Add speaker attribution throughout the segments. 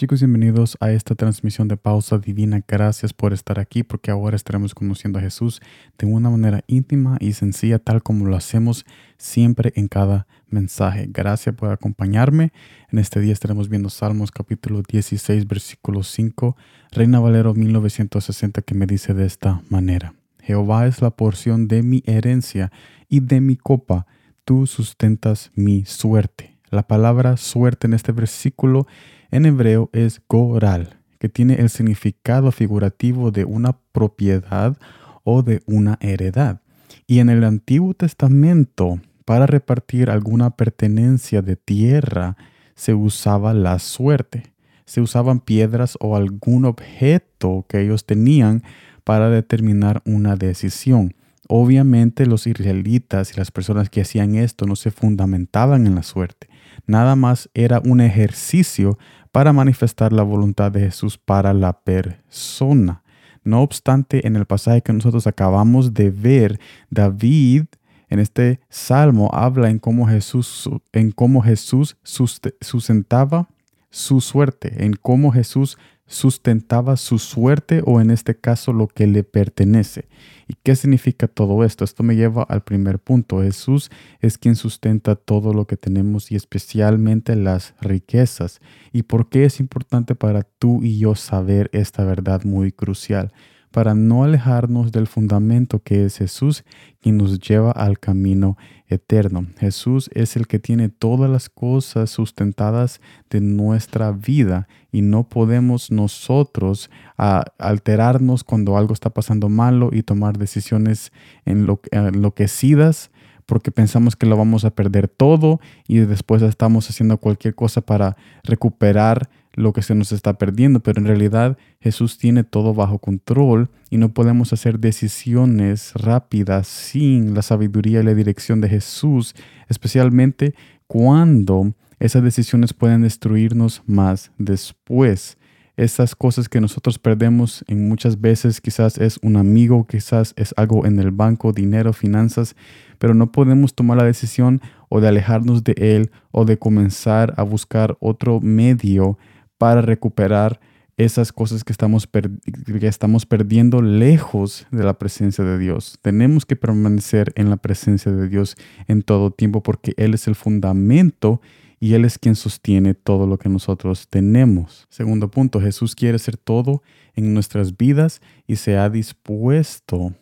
Speaker 1: Chicos, bienvenidos a esta transmisión de Pausa Divina. Gracias por estar aquí porque ahora estaremos conociendo a Jesús de una manera íntima y sencilla tal como lo hacemos siempre en cada mensaje. Gracias por acompañarme. En este día estaremos viendo Salmos capítulo 16 versículo 5, Reina Valero 1960 que me dice de esta manera. Jehová es la porción de mi herencia y de mi copa. Tú sustentas mi suerte. La palabra suerte en este versículo en hebreo es goral, que tiene el significado figurativo de una propiedad o de una heredad. Y en el Antiguo Testamento, para repartir alguna pertenencia de tierra, se usaba la suerte. Se usaban piedras o algún objeto que ellos tenían para determinar una decisión. Obviamente los israelitas y las personas que hacían esto no se fundamentaban en la suerte. Nada más era un ejercicio para manifestar la voluntad de Jesús para la persona. No obstante, en el pasaje que nosotros acabamos de ver, David en este salmo habla en cómo Jesús, en cómo Jesús sustentaba su suerte, en cómo Jesús sustentaba su suerte o en este caso lo que le pertenece. ¿Y qué significa todo esto? Esto me lleva al primer punto. Jesús es quien sustenta todo lo que tenemos y especialmente las riquezas. ¿Y por qué es importante para tú y yo saber esta verdad muy crucial? Para no alejarnos del fundamento que es Jesús, quien nos lleva al camino eterno. Jesús es el que tiene todas las cosas sustentadas de nuestra vida y no podemos nosotros alterarnos cuando algo está pasando malo y tomar decisiones enloquecidas porque pensamos que lo vamos a perder todo y después estamos haciendo cualquier cosa para recuperar lo que se nos está perdiendo, pero en realidad Jesús tiene todo bajo control y no podemos hacer decisiones rápidas sin la sabiduría y la dirección de Jesús, especialmente cuando esas decisiones pueden destruirnos más después. Esas cosas que nosotros perdemos en muchas veces quizás es un amigo, quizás es algo en el banco, dinero, finanzas, pero no podemos tomar la decisión o de alejarnos de él o de comenzar a buscar otro medio para recuperar esas cosas que estamos, que estamos perdiendo lejos de la presencia de Dios. Tenemos que permanecer en la presencia de Dios en todo tiempo porque Él es el fundamento y Él es quien sostiene todo lo que nosotros tenemos. Segundo punto, Jesús quiere ser todo en nuestras vidas y se ha dispuesto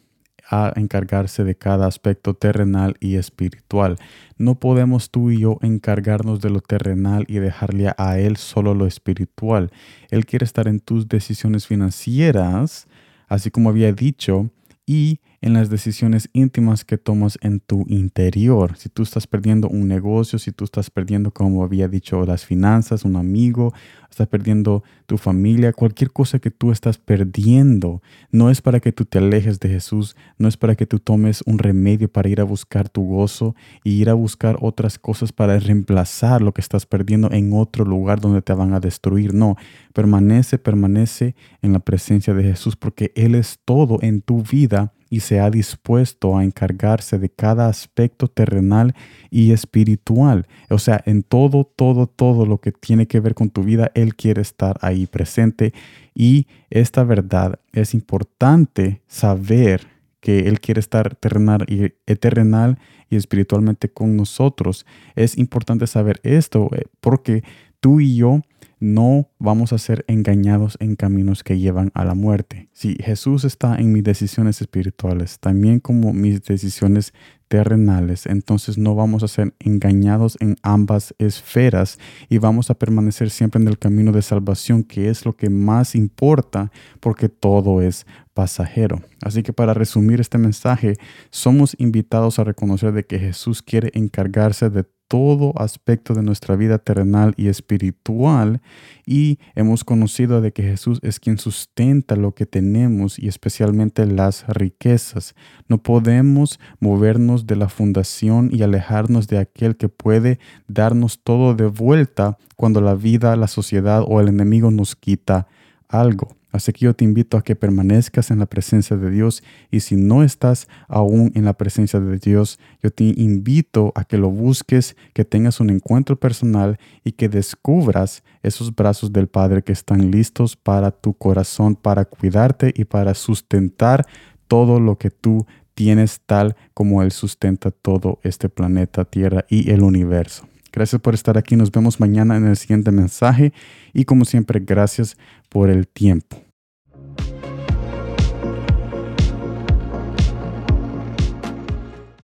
Speaker 1: a encargarse de cada aspecto terrenal y espiritual. No podemos tú y yo encargarnos de lo terrenal y dejarle a Él solo lo espiritual. Él quiere estar en tus decisiones financieras, así como había dicho, y en las decisiones íntimas que tomas en tu interior. Si tú estás perdiendo un negocio, si tú estás perdiendo, como había dicho, las finanzas, un amigo, estás perdiendo tu familia, cualquier cosa que tú estás perdiendo, no es para que tú te alejes de Jesús, no es para que tú tomes un remedio para ir a buscar tu gozo y ir a buscar otras cosas para reemplazar lo que estás perdiendo en otro lugar donde te van a destruir. No, permanece, permanece en la presencia de Jesús porque Él es todo en tu vida y se ha dispuesto a encargarse de cada aspecto terrenal y espiritual. O sea, en todo, todo, todo lo que tiene que ver con tu vida, Él quiere estar ahí presente. Y esta verdad es importante saber que Él quiere estar terrenal y, terrenal y espiritualmente con nosotros. Es importante saber esto eh, porque tú y yo no vamos a ser engañados en caminos que llevan a la muerte. Si Jesús está en mis decisiones espirituales, también como mis decisiones terrenales, entonces no vamos a ser engañados en ambas esferas y vamos a permanecer siempre en el camino de salvación, que es lo que más importa, porque todo es pasajero. Así que para resumir este mensaje, somos invitados a reconocer de que Jesús quiere encargarse de todo aspecto de nuestra vida terrenal y espiritual y hemos conocido de que Jesús es quien sustenta lo que tenemos y especialmente las riquezas. No podemos movernos de la fundación y alejarnos de aquel que puede darnos todo de vuelta cuando la vida, la sociedad o el enemigo nos quita algo. Así que yo te invito a que permanezcas en la presencia de Dios y si no estás aún en la presencia de Dios, yo te invito a que lo busques, que tengas un encuentro personal y que descubras esos brazos del Padre que están listos para tu corazón, para cuidarte y para sustentar todo lo que tú tienes tal como Él sustenta todo este planeta Tierra y el universo. Gracias por estar aquí. Nos vemos mañana en el siguiente mensaje. Y como siempre, gracias por el tiempo.